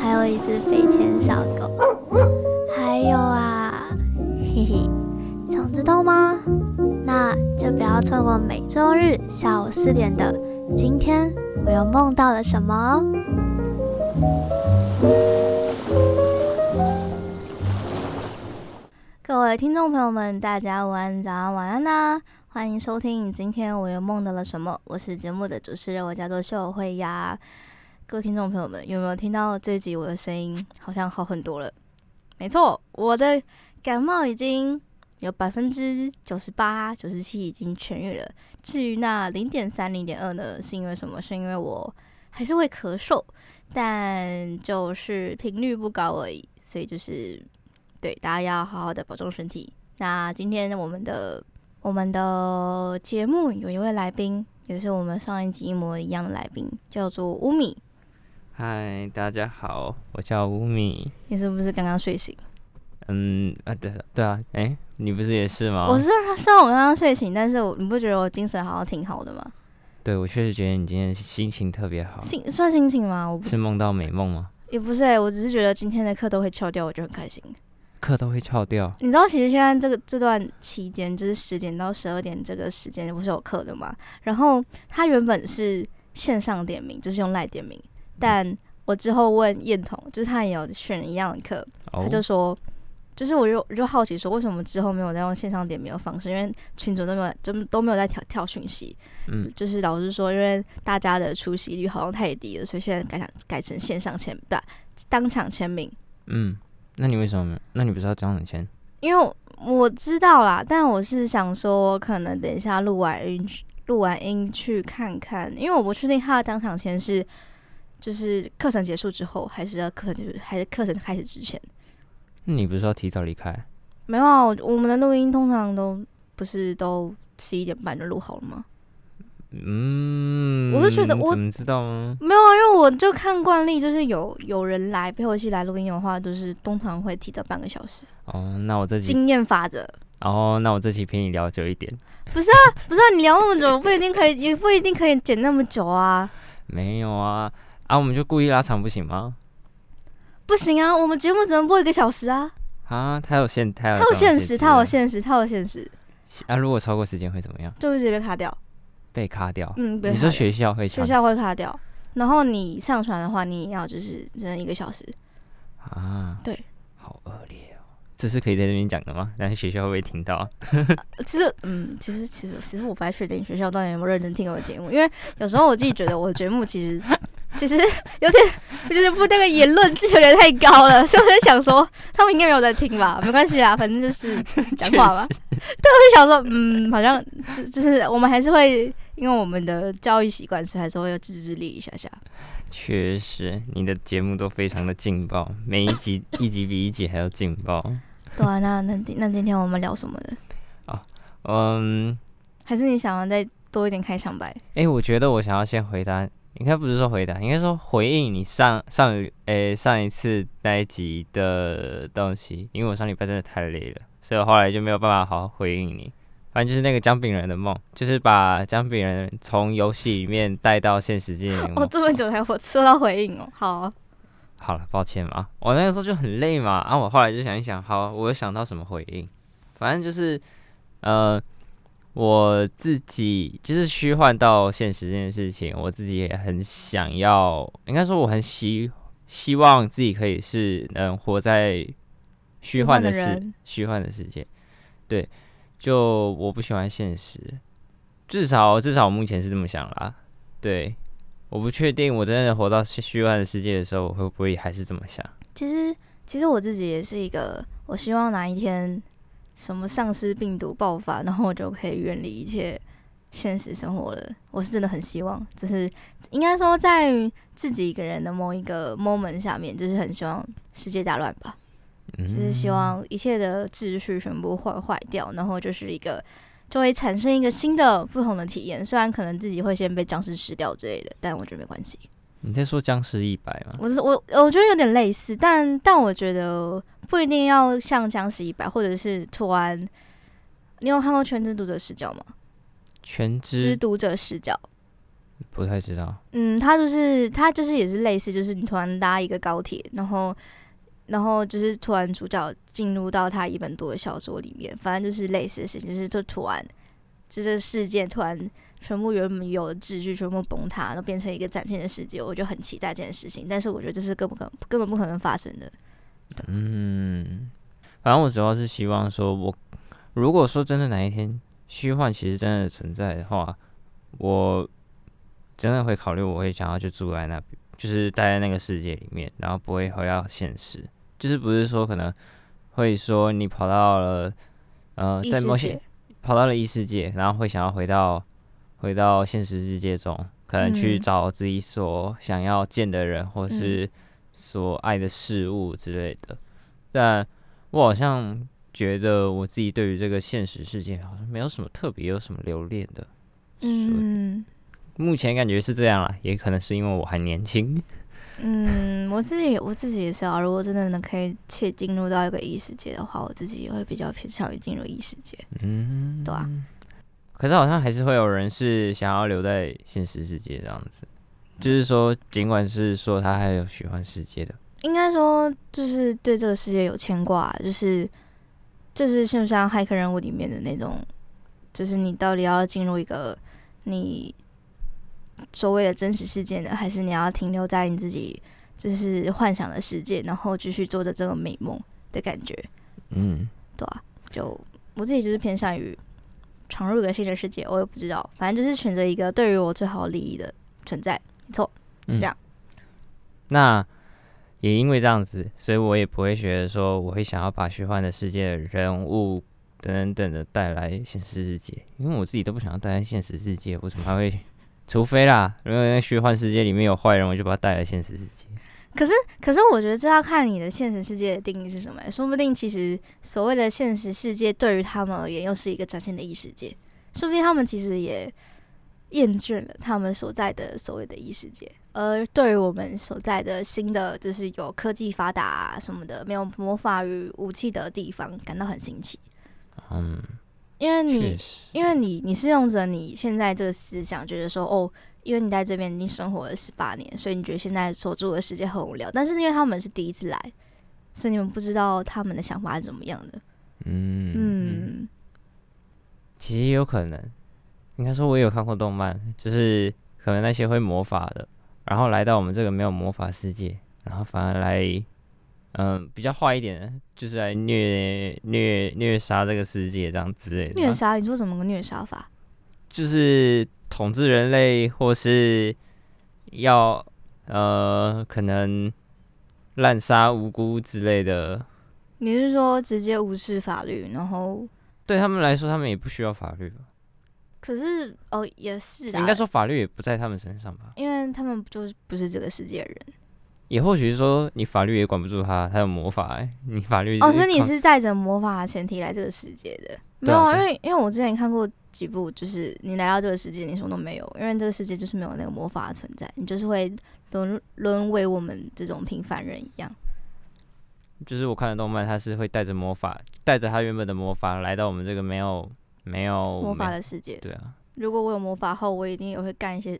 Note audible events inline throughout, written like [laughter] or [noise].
还有一只飞天小狗。还有啊，[laughs] 嘿嘿，想知道吗？那就不要错过每周日下午四点的《今天我又梦到了什么》哦。各位听众朋友们，大家午安、早安、晚安呐、啊！欢迎收听《今天我又梦到了什么》，我是节目的主持人，我叫做秀慧呀。各位听众朋友们，有没有听到这集我的声音好像好很多了？没错，我的感冒已经有百分之九十八、九十七已经痊愈了。至于那零点三、零点二呢，是因为什么？是因为我还是会咳嗽，但就是频率不高而已。所以就是对大家要好好的保重身体。那今天我们的我们的节目有一位来宾，也是我们上一集一模一样的来宾，叫做乌米。嗨，大家好，我叫吴米。你是不是刚刚睡醒？嗯啊，对对啊，哎、欸，你不是也是吗？我是虽然我刚刚睡醒，但是我你不觉得我精神好像挺好的吗？对，我确实觉得你今天心情特别好。心算心情吗？我不是梦到美梦吗？也不是、欸，我只是觉得今天的课都会翘掉，我就很开心。课都会翘掉？你知道，其实现在这个这段期间，就是十点到十二点这个时间不是有课的吗？然后它原本是线上点名，就是用赖点名。但我之后问燕彤，就是他也有选一样的课，oh. 他就说，就是我就我就好奇说，为什么之后没有再用线上点名的方式？因为群主都没有，就都没有在跳跳讯息。嗯，就是老师说，因为大家的出席率好像太低了，所以现在改成改成线上签，不，当场签名。嗯，那你为什么没？那你不是要当场签？因为我，我知道啦，但我是想说，可能等一下录完音，录完音去看看，因为我不确定他的当场签是。就是课程结束之后，还是要课程就是还是课程开始之前？那你不是说提早离开？没有啊，我我们的录音通常都不是都十一点半就录好了吗？嗯，我是觉得我怎么知道吗？没有啊，因为我就看惯例，就是有有人来陪我一起来录音的话，就是通常会提早半个小时。哦，那我这经验法则。哦，那我这期陪你聊久一点。[laughs] 不是啊，不是啊，你聊那么久，不一定可以，也不一定可以剪那么久啊。没有啊。啊，我们就故意拉长不行吗？不行啊，我们节目只能播一个小时啊！啊，它有限，它有，它有限时，它有限时，它有限时。啊，如果超过时间会怎么样？就会直接被卡掉。被卡掉？嗯，你说学校会？学校会卡掉。然后你上传的话，你也要就是只能一个小时。啊，对，好恶劣哦。这是可以在这边讲的吗？但是学校会不会听到？[laughs] 其实，嗯，其实，其实，其实我不太确定学校到底有没有认真听我的节目，因为有时候我自己觉得我的节目其实，其实有点，就是不那个言论自由有点太高了，所以我就想说，他们应该没有在听吧？没关系啊，反正就是 [laughs] 讲话吧。[laughs] 对，我就想说，嗯，好像就就是我们还是会，因为我们的教育习惯，所以还是会有自制力一下下。确实，你的节目都非常的劲爆，每一集一集比一集还要劲爆。对啊，那那那今天我们聊什么的？啊，嗯，还是你想要再多一点开场白？哎、欸，我觉得我想要先回答，应该不是说回答，应该说回应你上上诶、欸、上一次那一集的东西，因为我上礼拜真的太累了，所以我后来就没有办法好好回应你。反正就是那个姜饼人的梦，就是把姜饼人从游戏里面带到现实界。[laughs] 哦，这么久才我收到回应哦，好。好了，抱歉嘛，我那个时候就很累嘛，然后我后来就想一想，好，我又想到什么回应，反正就是，呃，我自己就是虚幻到现实这件事情，我自己也很想要，应该说我很希希望自己可以是能活在虚幻的世虚幻的世界，对，就我不喜欢现实，至少至少我目前是这么想啦，对。我不确定，我真的活到虚幻的世界的时候，我会不会还是这么想？其实，其实我自己也是一个，我希望哪一天什么丧尸病毒爆发，然后我就可以远离一切现实生活了。我是真的很希望，就是应该说，在自己一个人的某一个 moment 下面，就是很希望世界大乱吧。嗯、就是希望一切的秩序全部坏坏掉，然后就是一个就会产生一个新的不同的体验。虽然可能自己会先被僵尸吃掉之类的，但我觉得没关系。你在说僵尸一百吗？我是我，我觉得有点类似，但但我觉得不一定要像僵尸一百，或者是突然。你有看过《全知读者视角》吗？全知读者视角，不太知道。嗯，他就是他就是也是类似，就是你突然搭一个高铁，然后然后就是突然主角进入到他一本读的小说里面，反正就是类似的事情，就是就突然就这个事件突然全部原本有的秩序全部崩塌，然后变成一个崭新的世界，我就很期待这件事情。但是我觉得这是根本根本不可能发生的。嗯，反正我主要是希望说我。如果说真的哪一天虚幻其实真的存在的话，我真的会考虑，我会想要去住在那边，就是待在那个世界里面，然后不会回到现实。就是不是说可能会说你跑到了呃在某些跑到了异世界，然后会想要回到回到现实世界中，可能去找自己所想要见的人，或是所爱的事物之类的。但我好像。觉得我自己对于这个现实世界好像没有什么特别，有什么留恋的。嗯，目前感觉是这样啦，也可能是因为我还年轻。嗯，我自己我自己也是啊。如果真的能可以切进入到一个异世界的话，我自己也会比较偏向于进入异世界。嗯，对啊。可是好像还是会有人是想要留在现实世界这样子，就是说，尽管是说他还有喜欢世界的，应该说就是对这个世界有牵挂，就是。就是像不像骇客任务里面的那种，就是你到底要进入一个你所谓的真实世界呢，还是你要停留在你自己就是幻想的世界，然后继续做着这个美梦的感觉？嗯，对啊，就我自己就是偏向于闯入一个新的世界，我也不知道，反正就是选择一个对于我最好利益的存在，没错，是这样。嗯，那。也因为这样子，所以我也不会觉得说我会想要把虚幻的世界的人物等等等的带来现实世界，因为我自己都不想要待在现实世界，我怎么还会？除非啦，如果那虚幻世界里面有坏人，我就把他带来现实世界。可是，可是我觉得这要看你的现实世界的定义是什么，说不定其实所谓的现实世界对于他们而言又是一个崭新的异世界，说不定他们其实也厌倦了他们所在的所谓的异世界。而对于我们所在的新的，就是有科技发达啊什么的，没有魔法与武器的地方，感到很新奇。嗯，因为你，因为你，你是用着你现在这个思想，觉得说，哦，因为你在这边已经生活了十八年，所以你觉得现在所住的世界很无聊。但是因为他们是第一次来，所以你们不知道他们的想法是怎么样的。嗯嗯，其实有可能，应该说，我有看过动漫，就是可能那些会魔法的。然后来到我们这个没有魔法世界，然后反而来，嗯、呃，比较坏一点的，就是来虐虐虐杀这个世界这样之类的。虐杀？你说怎么个虐杀法？就是统治人类，或是要呃，可能滥杀无辜之类的。你是说直接无视法律，然后对他们来说，他们也不需要法律吧？可是哦，也是的。应该说法律也不在他们身上吧？因为他们就是不是这个世界的人。也或许是说，你法律也管不住他，他有魔法哎、欸，你法律哦，所以你是带着魔法的前提来这个世界的？没有啊，因为因为我之前看过几部，就是你来到这个世界，你什么都没有，因为这个世界就是没有那个魔法的存在，你就是会沦沦为我们这种平凡人一样。就是我看的动漫，他是会带着魔法，带着他原本的魔法来到我们这个没有。没有魔法的世界，对啊。如果我有魔法后，我一定也会干一些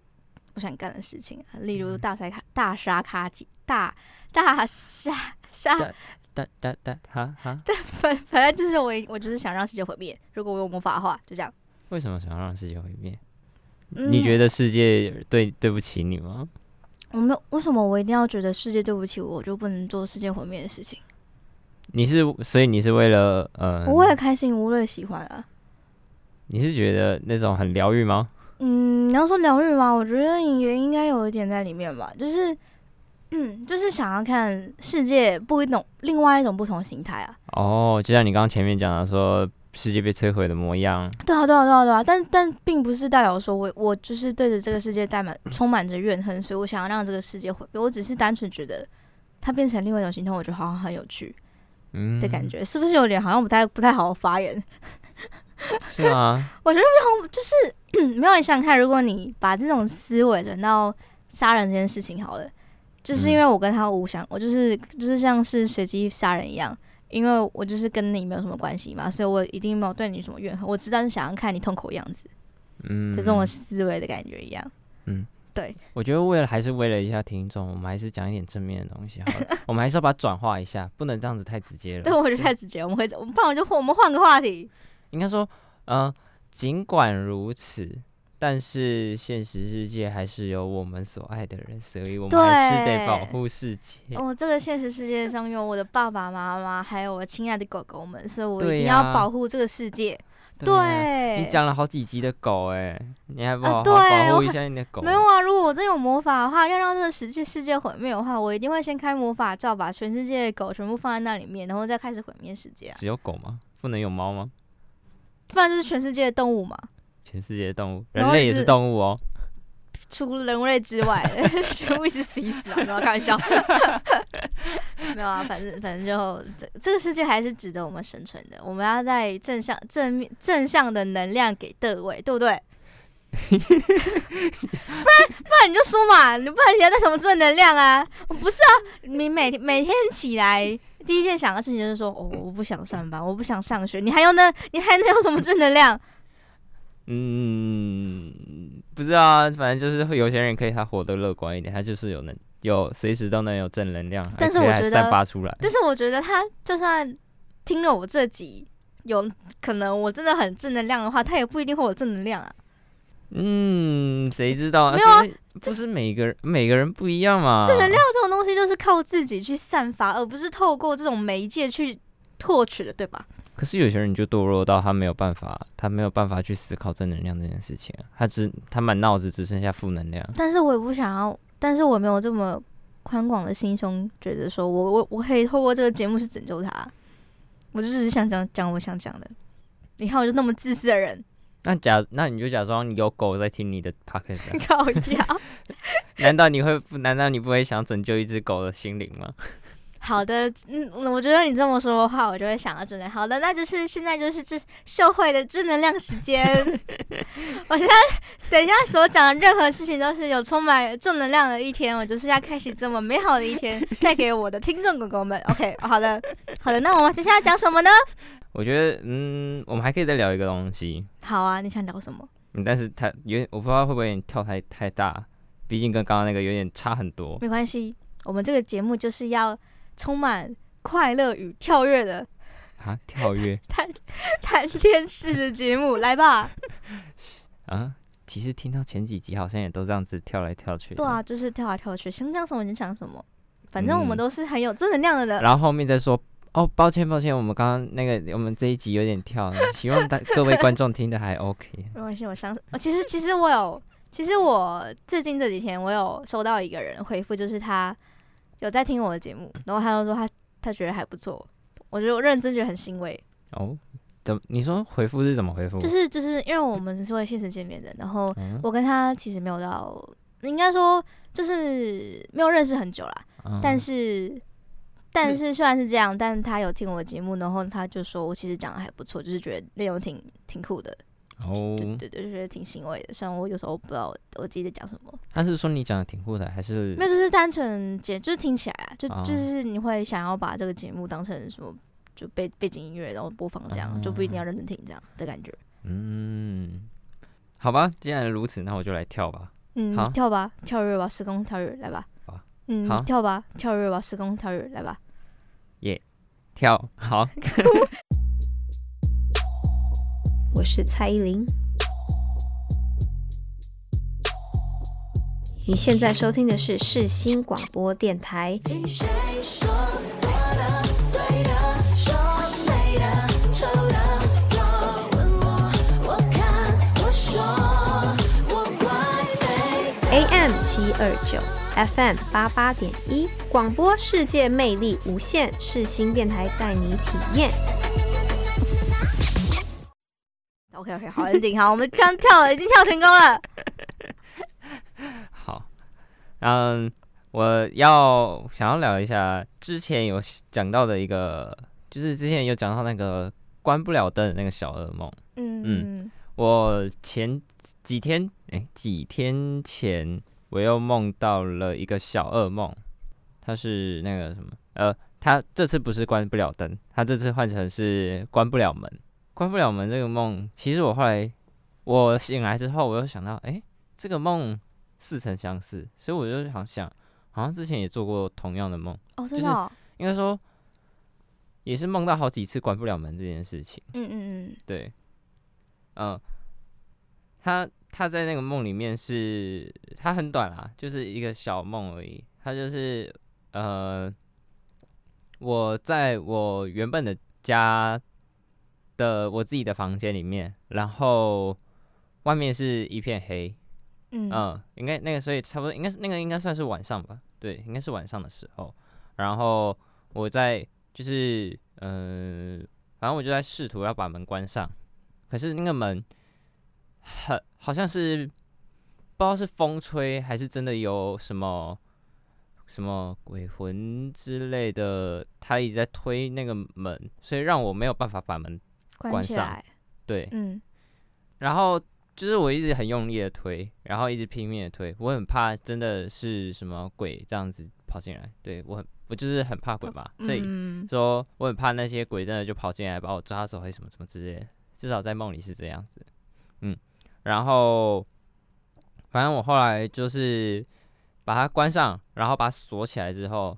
不想干的事情啊，例如大杀卡、大杀卡几、大大杀杀、大大大哈哈。但，反反正就是我，我就是想让世界毁灭。如果我有魔法的话，就这样。为什么想要让世界毁灭？嗯，你觉得世界对对不起你吗？我没有，为什么我一定要觉得世界对不起我，我就不能做世界毁灭的事情？你是，所以你是为了呃，我为了开心，我为了喜欢啊。你是觉得那种很疗愈吗？嗯，你要说疗愈吗？我觉得也应该有一点在里面吧。就是，嗯，就是想要看世界不一种另外一种不同形态啊。哦，就像你刚刚前面讲的说，世界被摧毁的模样。对啊，对啊，对啊，对啊。但但并不是代表说我我就是对着这个世界带满充满着怨恨，所以我想要让这个世界毁灭。我只是单纯觉得它变成另外一种形态，我觉得好像很有趣。嗯的感觉，是不是有点好像不太不太好发言？[laughs] 是吗？我觉得非常就是 [clears throat] 没有你想想看，如果你把这种思维转到杀人这件事情好了，就是因为我跟他无相，我就是就是像是随机杀人一样，因为我就是跟你没有什么关系嘛，所以我一定没有对你什么怨恨，我知道你想要看你痛苦的样子，嗯，就这种思维的感觉一样，嗯，[laughs] 对。我觉得为了还是为了一下听众，我们还是讲一点正面的东西好了，我们还是要把它转化一下，不能这样子太直接了。对，我觉得太直接，我们会，不然我就我们换个话题。应该说，呃，尽管如此，但是现实世界还是有我们所爱的人，所以我们还是得保护世界。哦，这个现实世界上有我的爸爸妈妈，还有我亲爱的狗狗们，所以我一定要保护这个世界。对，啊对啊，你讲了好几集的狗，哎，你还不好好保护一下你的狗？没有啊，如果我真有魔法的话，要让这个世界世界毁灭的话，我一定会先开魔法罩，把全世界的狗全部放在那里面，然后再开始毁灭世界啊。只有狗吗？不能有猫吗？不然就是全世界的动物嘛，全世界的动物，人类也是动物哦。除了人类之外，[laughs] 全部是死一死啊！不要开玩笑，[laughs] 没有啊，反正反正就这这个世界还是值得我们生存的。我们要在正向正面正向的能量给各位，对不对？[laughs] 不然不然你就说嘛，你不然你要带什么正能量啊？不是啊，你每每天起来。第一件想的事情就是说，哦，我不想上班，我不想上学。你还有呢？你还能有什么正能量？嗯，不知道啊，反正就是会有些人可以他活得乐观一点，他就是有能有随时都能有正能量，但是我觉得散发出来。但是我觉得他就算听了我这集，有可能我真的很正能量的话，他也不一定会有正能量啊。嗯，谁知道？没有啊，不是每个人每个人不一样嘛。正能量这种东西就是靠自己去散发，而不是透过这种媒介去获取的，对吧？可是有些人就堕落到他没有办法，他没有办法去思考正能量这件事情，他只他满脑子只剩下负能量。但是我也不想要，但是我没有这么宽广的心胸，觉得说我我我可以透过这个节目去拯救他。我就只是想讲讲我想讲的。你看，我就那么自私的人。那假，那你就假装有狗在听你的 [laughs] podcast，搞笑。[laughs] 难道你会不？难道你不会想拯救一只狗的心灵吗？好的，嗯，我觉得你这么说的话，我就会想到正能量。好的，那就是现在就是这社会的正能量时间。[laughs] 我现在等一下所讲的任何事情都是有充满正能量的一天，我就是要开启这么美好的一天，带给我的听众狗狗们。OK，好的，好的，那我们接下来讲什么呢？[laughs] 我觉得，嗯，我们还可以再聊一个东西。好啊，你想聊什么？嗯，但是它有点，我不知道会不会有点跳太太大，毕竟跟刚刚那个有点差很多。没关系，我们这个节目就是要充满快乐与跳跃的啊，跳跃 [laughs] 谈谈电视的节目，来吧。[laughs] 啊，其实听到前几集好像也都这样子跳来跳去。对啊，就是跳来跳去，想讲什么就讲什么，反正我们都是很有正能量的人。嗯，然后后面再说。哦，抱歉抱歉，我们刚刚那个我们这一集有点跳，希望大各位观众听的还 OK。[laughs] 没关系，我相信。其实其实我有，其实我最近这几天我有收到一个人回复，就是他有在听我的节目，然后他就说他他觉得还不错，我觉得我认真觉得很欣慰。哦，怎你说回复是怎么回复？就是就是因为我们是会现实见面的，然后我跟他其实没有到，应该说就是没有认识很久啦，嗯、但是。但是虽然是这样，但他有听我的节目，然后他就说我其实讲的还不错，就是觉得内容挺挺酷的。哦，对对对，就觉得挺欣慰的。虽然我有时候不知道我自己在讲什么。他是说你讲的挺酷的，还是没有？就是单纯节，就是听起来啊，就就是你会想要把这个节目当成什么，就背背景音乐，然后播放这样，哦、就不一定要认真听这样的感觉。嗯，好吧，既然如此，那我就来跳吧。嗯，好跳吧，跳跃吧，时空跳跃，来吧。嗯，好跳吧，跳跃吧，时空跳跃，来吧。耶，跳好！[laughs] 我是蔡依林。你现在收听的是世新广播电台。AM 七二九。FM 八八点一广播世界魅力无限，世新电台带你体验。OK OK，好安定，好，我们这样跳了，已经跳成功了。[laughs] 好，嗯，我要想要聊一下之前有讲到的一个就是之前有讲到那个关不了灯的那个小噩梦。嗯嗯，我前几天哎、欸、几天前我又梦到了一个小噩梦，它是那个什么呃，它这次不是关不了灯，它这次换成是关不了门。关不了门这个梦，其实我后来我醒来之后，我又想到，哎、欸，这个梦似曾相识，所以我就想想，好像之前也做过同样的梦。哦，真的、哦，应该说也是梦到好几次关不了门这件事情。嗯嗯嗯，对。嗯、呃，他他在那个梦里面是，他很短啦，就是一个小梦而已。他就是呃，我在我原本的家的我自己的房间里面，然后外面是一片黑。嗯、呃，应该那个，所以差不多应该是那个应该算是晚上吧？对，应该是晚上的时候。然后我在就是嗯、呃，反正我就在试图要把门关上。可是那个门很好像是不知道是风吹还是真的有什么什么鬼魂之类的，他一直在推那个门，所以让我没有办法把门关上。对，嗯，然后就是我一直很用力的推，然后一直拼命的推，我很怕真的是什么鬼这样子跑进来。对，我很我就是很怕鬼嘛，所以说我很怕那些鬼真的就跑进来把我抓走，还是什么什么之类的。至少在梦里是这样子，嗯，然后反正我后来就是把它关上，然后把它锁起来之后，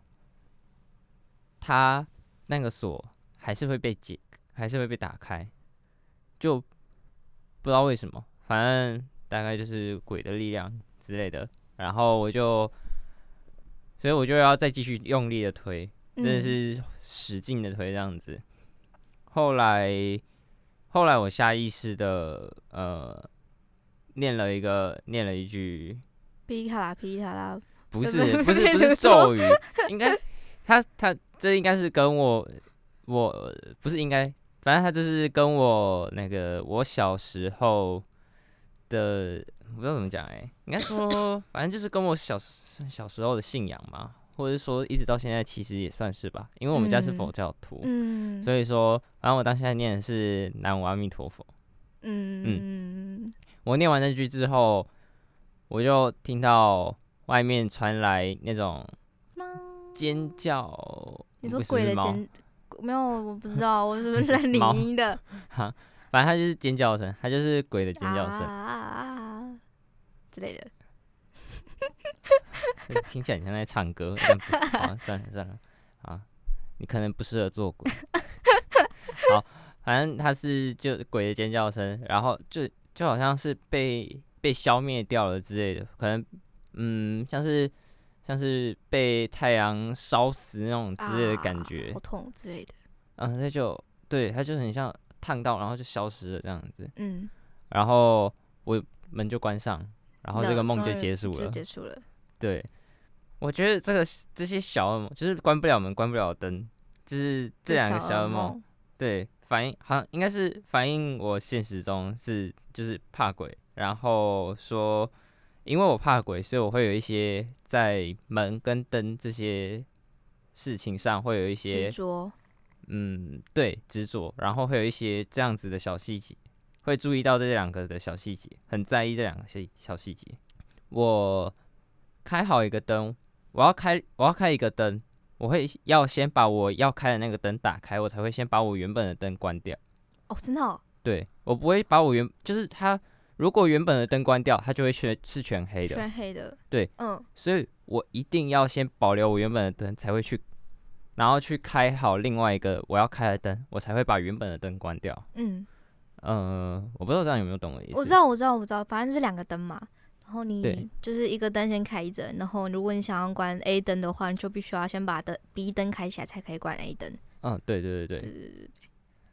它那个锁还是会被解，还是会被打开，就不知道为什么，反正大概就是鬼的力量之类的。然后我就，所以我就要再继续用力的推，真的是使劲的推这样子。后来。后来我下意识的呃念了一个念了一句，噼卡啦噼卡啦，不是不是 [laughs] 不是咒语，应该他他这应该是跟我我不是应该，反正他就是跟我那个我小时候的，我不知道怎么讲哎、欸，应该说 [laughs] 反正就是跟我小小时候的信仰嘛。或者说一直到现在，其实也算是吧，因为我们家是佛教徒，嗯，所以说，反正我当现在念的是南无阿弥陀佛，嗯嗯，我念完那句之后，我就听到外面传来那种尖叫，你说鬼的尖？没有，我不知道，我 [laughs] 是不是在领音的？哈，[laughs] 反正它就是尖叫声，它就是鬼的尖叫声啊之类的。[laughs] 听起来像在唱歌，好，算了算了，啊，你可能不适合做鬼。好，反正他是就鬼的尖叫声，然后就就好像是被被消灭掉了之类的，可能嗯，像是像是被太阳烧死那种之类的感觉，啊、好痛之类的。嗯，那就对，它就很像烫到，然后就消失了这样子。嗯，然后我门就关上。然后这个梦就结束了，结束了。对，我觉得这个这些小噩梦，就是关不了门、关不了灯，就是这两个小噩梦，对，反映好像应该是反映我现实中是就是怕鬼，然后说因为我怕鬼，所以我会有一些在门跟灯这些事情上会有一些执着，嗯，对，执着，然后会有一些这样子的小细节。会注意到这两个的小细节，很在意这两个细小细节。我开好一个灯，我要开我要开一个灯，我会要先把我要开的那个灯打开，我才会先把我原本的灯关掉。哦，真的哦？对，我不会把我原就是它，如果原本的灯关掉，它就会全是全黑的。全黑的。对，嗯，所以我一定要先保留我原本的灯，才会去，然后去开好另外一个我要开的灯，我才会把原本的灯关掉。嗯。嗯，我不知道这样有没有懂我意思。我知道，我知道，我知道，反正就是两个灯嘛。然后你就是一个灯先开着，然后如果你想要关 A 灯的话，你就必须要先把灯 B 灯开起来才可以关 A 灯。嗯，对对对对。对对对对。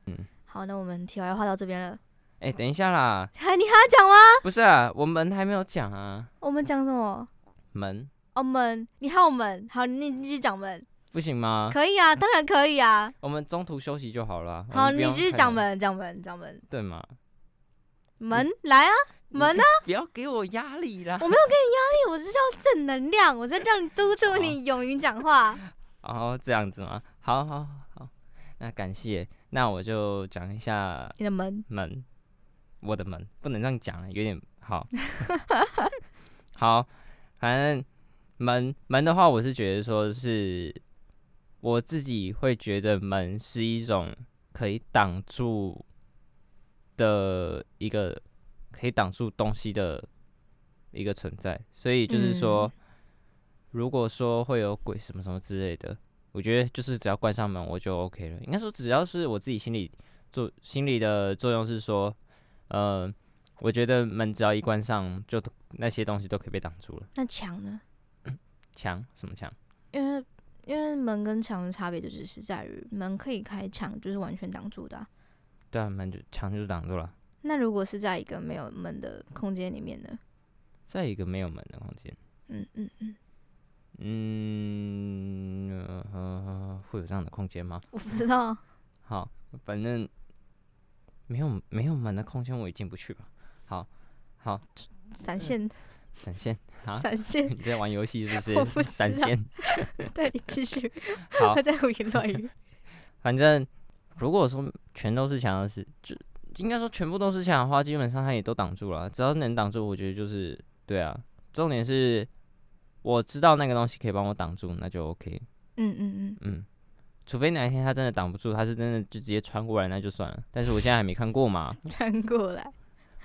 嗯，好，那我们题外话到这边了。哎，等一下啦！还你还要讲吗？不是啊，我们还没有讲啊。我们讲什么？门。哦，门，你还有门。好，你继续讲门。不行吗？可以啊，当然可以啊。我们中途休息就好了。好，你继续讲门，讲门，讲门。对吗？门来啊，门啊！不要给我压力啦！我没有给你压力，我是要正能量，我是让你督促你勇于讲话。[laughs] 哦，这样子吗？好好好，那感谢，那我就讲一下你的门门，我的门不能这样讲，有点好。[laughs] 好，反正门门的话，我是觉得说是我自己会觉得门是一种可以挡住的一个可以挡住东西的一个存在，所以就是说，嗯、如果说会有鬼什么什么之类的。我觉得就是只要关上门我就 OK 了。应该说只要是我自己心里做心理的作用是说，呃，我觉得门只要一关上，就那些东西都可以被挡住了。那墙呢？墙、嗯、什么墙？因为因为门跟墙的差别就只是在于门可以开，墙就是完全挡住的、啊。对啊，门就墙就是挡住了。那如果是在一个没有门的空间里面呢？在一个没有门的空间。嗯嗯嗯。嗯，会有这样的空间吗？我不知道。好，反正没有没有门的空间，我也进不去吧。好，好，闪现，闪现，啊，闪现，[laughs] 你在玩游戏是不是？闪现。[laughs] 对，你继续。[laughs] 好，他在胡言乱语。反正如果说全都是墙的事，就应该说全部都是墙的话，基本上它也都挡住了。只要能挡住，我觉得就是对啊。重点是。我知道那个东西可以帮我挡住，那就 OK。嗯嗯嗯嗯，除非哪一天他真的挡不住，他是真的就直接穿过来，那就算了。但是我现在还没看过嘛。[laughs] 穿过来。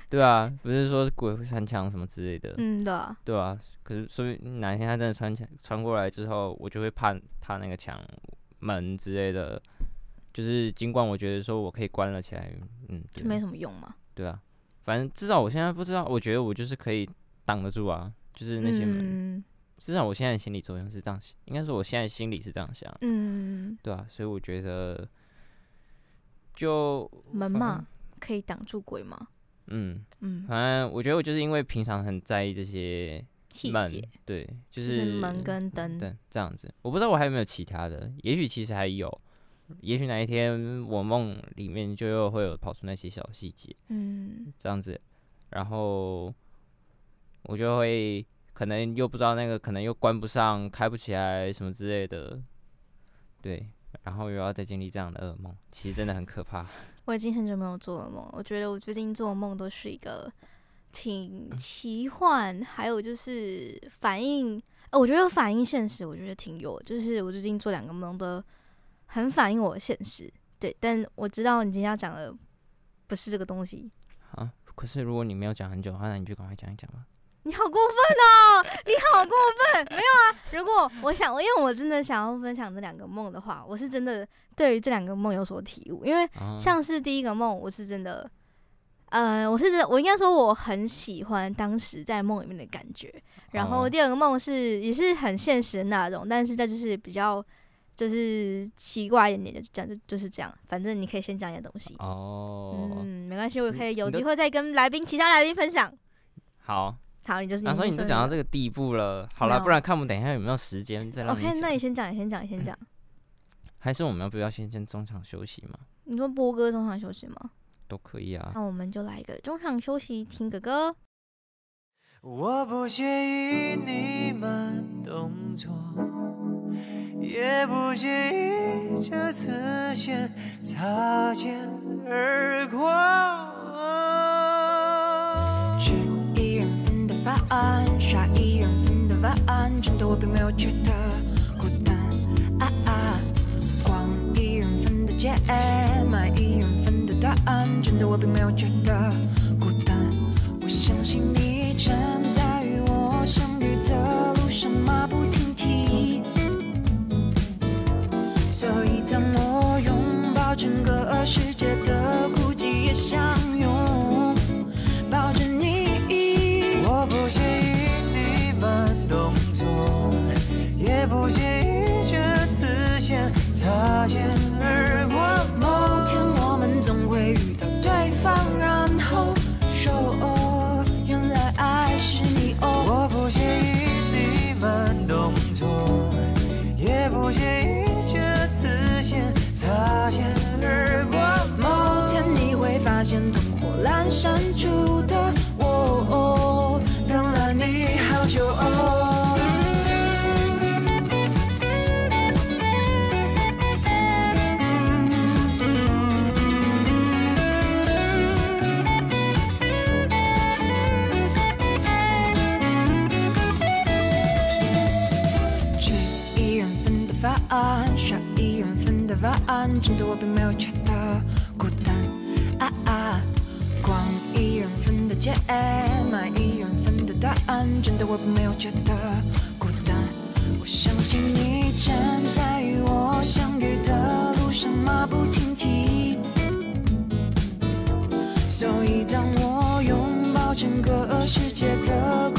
对啊，不是说鬼会穿墙什么之类的。嗯，对啊。对啊，可是所以哪一天他真的穿墙穿过来之后，我就会怕怕那个墙门之类的。就是尽管我觉得说我可以关了起来，嗯，就没什么用嘛。对啊，反正至少我现在不知道，我觉得我就是可以挡得住啊，就是那些门。嗯至少我现在心理作用是这样想，应该说我现在心里是这样想，嗯，对啊，所以我觉得就门嘛，可以挡住鬼吗？嗯嗯，反正我觉得我就是因为平常很在意这些，细节，对，就是，就是门跟灯，对，这样子。我不知道我还有没有其他的，也许其实还有，也许哪一天我梦里面就又会有跑出那些小细节，嗯，这样子，然后我就会。可能又不知道那个，可能又关不上、开不起来什么之类的，对，然后又要再经历这样的噩梦，其实真的很可怕。[laughs] 我已经很久没有做噩梦，我觉得我最近做梦都是一个挺奇幻，还有就是反映，呃，我觉得反映现实，我觉得挺有，就是我最近做两个梦都很反映我的现实，对，但我知道你今天要讲的不是这个东西啊。可是如果你没有讲很久的话，那你就赶快讲一讲吧。你好过分哦！你好过分，没有啊。如果我想，因为我真的想要分享这两个梦的话，我是真的对于这两个梦有所体悟。因为像是第一个梦，我是真的，呃，我是真的，我应该说我很喜欢当时在梦里面的感觉。然后第二个梦是也是很现实的那种，但是这就是比较就是奇怪一点点，就讲就就是这样。反正你可以先讲一点东西哦，嗯，没关系，我可以有机会再跟来宾其他来宾分享。好。好，你就是。那所以你都讲到这个地步了，好了，不然看我们等一下有没有时间再让你讲。OK，那你先讲，你先讲，你先讲。[coughs] 还是我们要不要先先中场休息嘛？你说波哥中场休息吗？都可以啊。那我们就来一个中场休息，听个歌。我不介意你慢动作，也不介意这次先擦肩而过。杀一人份的晚安，真的我并没有觉得孤单。啊啊，逛一人份的街，买一人份的答案，真的我并没有觉得孤单。我相信你正在真的我并没有觉得孤单。啊啊，光一人分的解，买一人分的答案，真的我并没有觉得孤单。我相信你正在与我相遇的路上马不停蹄，所以当我拥抱整个世界的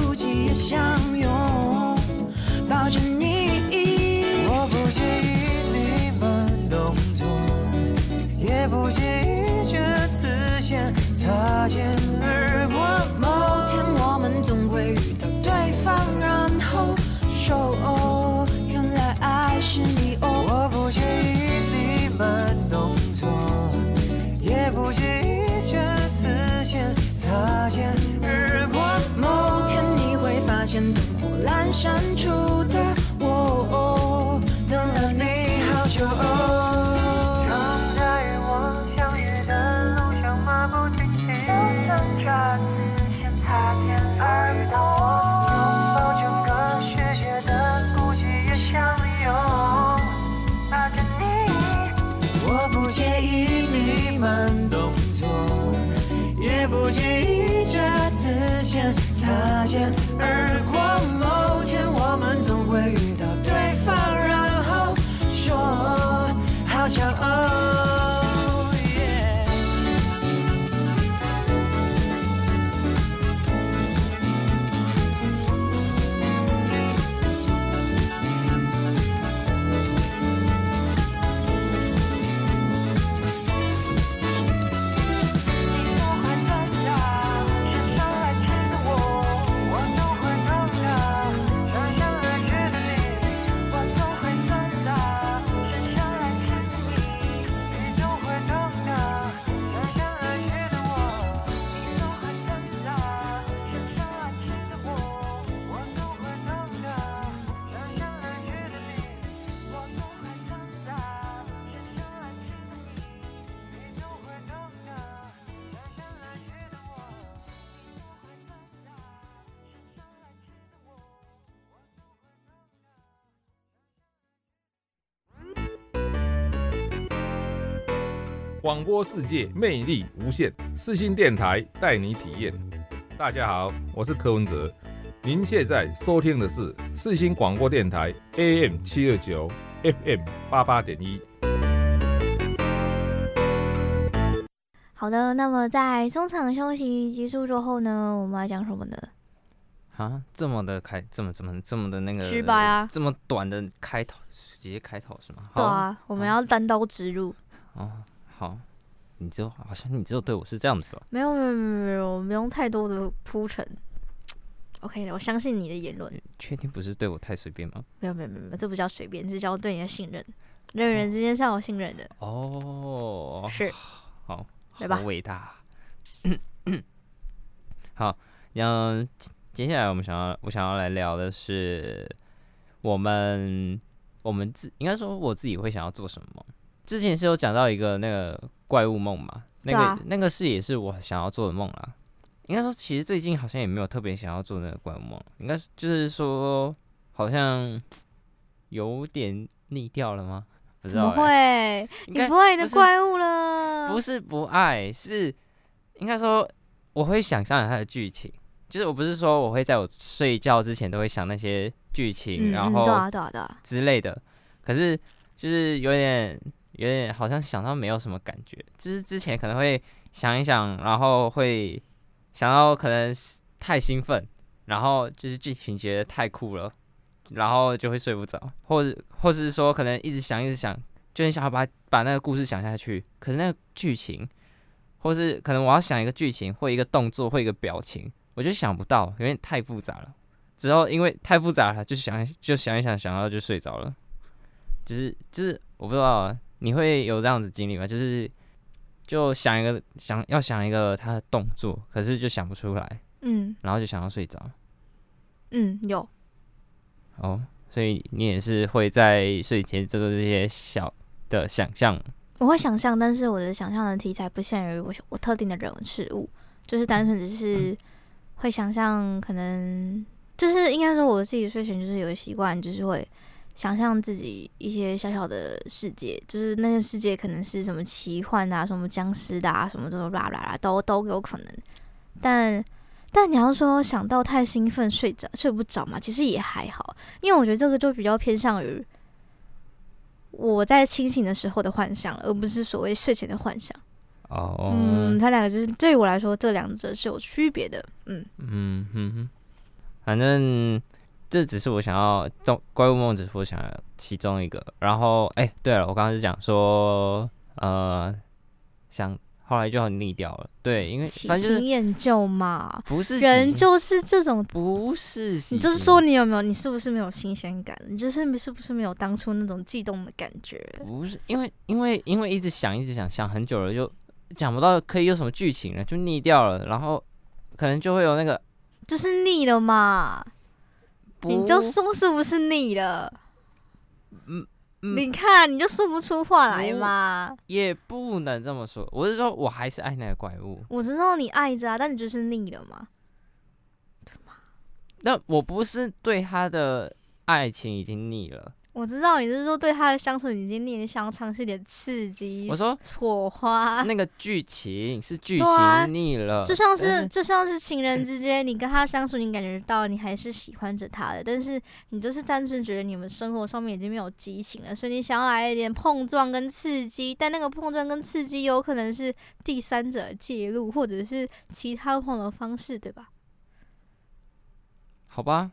删除。播世界魅力无限，四星电台带你体验。大家好，我是柯文哲，您现在收听的是四星广播电台 AM 七二九 FM 八八点一。好的，那么在中场休息结束之后呢，我们要讲什么呢？啊，这么的开，这么这么这么的那个，失败啊！这么短的开头，直接开头是吗？对啊，我们要单刀直入。哦，好，你就好像你只有对我是这样子吧？没有没有没有没有，我没用太多的铺陈。OK，我相信你的言论。确定不是对我太随便吗？没有没有没有，这不叫随便，这叫对你的信任。人与人之间是要有信任的。哦，是，好。对吧？好伟大。好，嗯，接下来我们想要，我想要来聊的是我们，我们自应该说我自己会想要做什么。之前是有讲到一个那个怪物梦嘛，那个、啊、那个是也是我想要做的梦啦。应该说，其实最近好像也没有特别想要做那个怪物梦，应该就是说好像有点腻掉了吗？不知道、欸。怎么会？你不爱你的怪物了？不是不爱，是应该说我会想象它的剧情。就是我不是说我会在我睡觉之前都会想那些剧情，嗯、然后之类的。可是就是有点有点好像想到没有什么感觉。就是之前可能会想一想，然后会想到可能太兴奋，然后就是剧情觉得太酷了。然后就会睡不着，或者或者是说可能一直想一直想，就很想要把把那个故事想下去。可是那个剧情，或是可能我要想一个剧情或一个动作或一个表情，我就想不到，因为太复杂了。之后因为太复杂了，就想就想一想，想到就睡着了。就是就是我不知道你会有这样子经历吗？就是就想一个想要想一个他的动作，可是就想不出来，嗯，然后就想要睡着。嗯，有。哦，所以你也是会在睡前做做这些小的想象？我会想象，但是我的想象的题材不限于我我特定的人事物，就是单纯只是会想象，可能就是应该说我自己睡前就是有个习惯，就是会想象自己一些小小的世界，就是那个世界可能是什么奇幻啊，什么僵尸的啊，什么这种啦啦啦，都都有可能。但但你要说想到太兴奋睡着睡不着嘛，其实也还好，因为我觉得这个就比较偏向于我在清醒的时候的幻想，而不是所谓睡前的幻想。哦，嗯，它两个就是对于我来说，这两者是有区别的。嗯嗯嗯哼，反正这只是我想要动怪物梦，只是我想要其中一个。然后，哎、欸，对了，我刚刚是讲说，呃，想后来就很腻掉了。对，因为反正就是厌旧嘛，不是人就是这种，不是你就是说你有没有，你是不是没有新鲜感？你就是是不是没有当初那种悸动的感觉？不是，因为因为因为一直想一直想想很久了就。讲不到可以有什么剧情了，就腻掉了，然后可能就会有那个，就是腻了嘛。你就说是不是腻了？嗯嗯，你看你就说不出话来嘛。也不能这么说，我是说我还是爱那个怪物。我知道你爱着啊，但你就是腻了嘛。对吗？那我不是对他的爱情已经腻了。我知道你是说对他的相处已经念想尝试点刺激。我说火花，那个剧情是剧情腻了，就像是就像是情人之间，你跟他相处，你感觉到你还是喜欢着他的，但是你就是单纯觉得你们生活上面已经没有激情了，所以你想要来一点碰撞跟刺激，但那个碰撞跟刺激有可能是第三者介入，或者是其他不同的方式，对吧？好吧，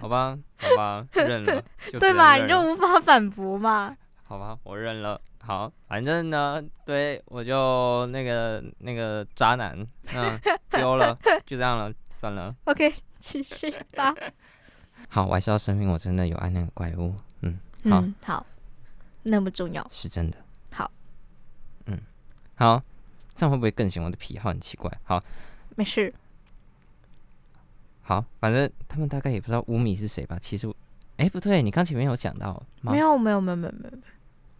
好吧，好吧，认了，就对吧？你就无法反驳嘛。好吧，我认了。好，反正呢，对我就那个那个渣男，嗯，丢了，就这样了，算了。OK，继续吧。[laughs] 好，我还是要声明，我真的有爱那个怪物。嗯，好，嗯、好，那么重要，是真的。好，嗯，好，这样会不会更显我的癖好很奇怪？好，没事。好，反正他们大概也不知道乌米是谁吧。其实，哎、欸，不对，你刚前面有讲到吗？没有，没有，没有，没有，没有。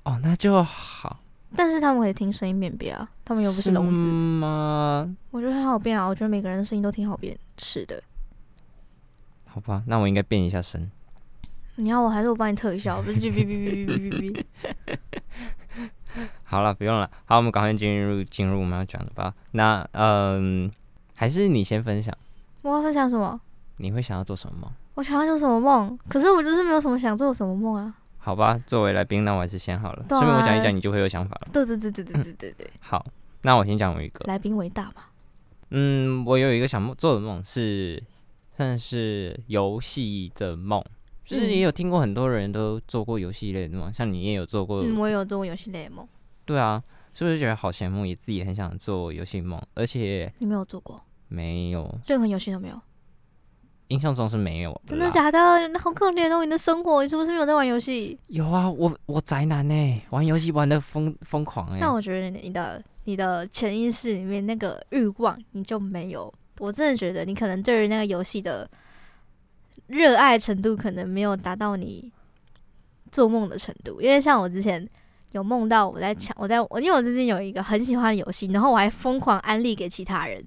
哦，那就好。但是他们可以听声音辨别啊，他们又不是聋子吗？我觉得很好辨啊，我觉得每个人的声音都挺好辨。是的。好吧，那我应该变一下声。你要我还是我帮你特效？不是，哔哔哔哔哔哔哔。[laughs] 好了，不用了。好，我们赶快进入进入我们要讲的吧。那嗯，还是你先分享。我要分享什么？你会想要做什么梦？我想要做什么梦？可是我就是没有什么想做什么梦啊。好吧，作为来宾，那我还是先好了。顺便我讲一讲，你就会有想法了。对对对对对对对对。[laughs] 好，那我先讲我一个。来宾为大嘛。嗯，我有一个想做的梦是，算是游戏的梦。就是也有听过很多人都做过游戏类的梦，像你也有做过。嗯，我有做过游戏类的梦。对啊，所以我就觉得好羡慕，也自己很想做游戏梦，而且你没有做过。没有，任何游戏都没有。印象中是没有。真的假的？那好可怜哦！你的生活，你是不是没有在玩游戏？有啊，我我宅男呢，玩游戏玩的疯疯狂哎。那我觉得你的你的潜意识里面那个欲望你就没有。我真的觉得你可能对于那个游戏的热爱程度，可能没有达到你做梦的程度。因为像我之前有梦到我在抢，我在我因为我最近有一个很喜欢的游戏，然后我还疯狂安利给其他人。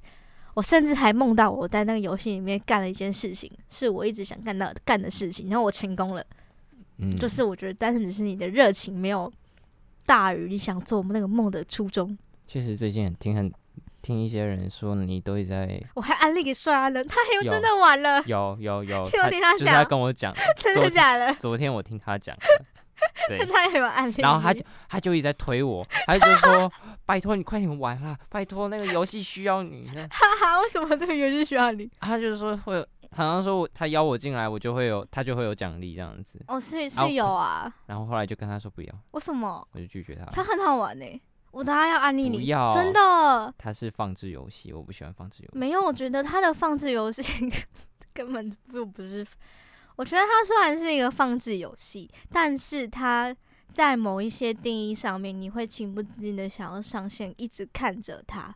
我甚至还梦到我在那个游戏里面干了一件事情，是我一直想干到干的事情，然后我成功了。嗯，就是我觉得单纯只是你的热情没有大于你想做那个梦的初衷。确实，最近听很听一些人说你都一直在，我还安利给帅阿伦，他还有真的玩了，有有有，[laughs] 听我听他讲，他跟我讲，[laughs] 真的假的？昨天我听他讲。[laughs] 对，他也有案例，然后他就他就一直在推我，他就说：“ [laughs] 拜托你快点玩啦，拜托那个游戏需要你。”哈哈，为什么这个游戏需要你？他就是说会有，好像说他邀我进来，我就会有，他就会有奖励这样子。哦，是是有啊。[laughs] 然后后来就跟他说不要。为什么？我就拒绝他。他很好玩呢、欸，我当然要安利你。不要，真的。他是放置游戏，我不喜欢放置游戏。没有，我觉得他的放置游戏根本就不是。我觉得它虽然是一个放置游戏，但是它在某一些定义上面，你会情不自禁的想要上线，一直看着它。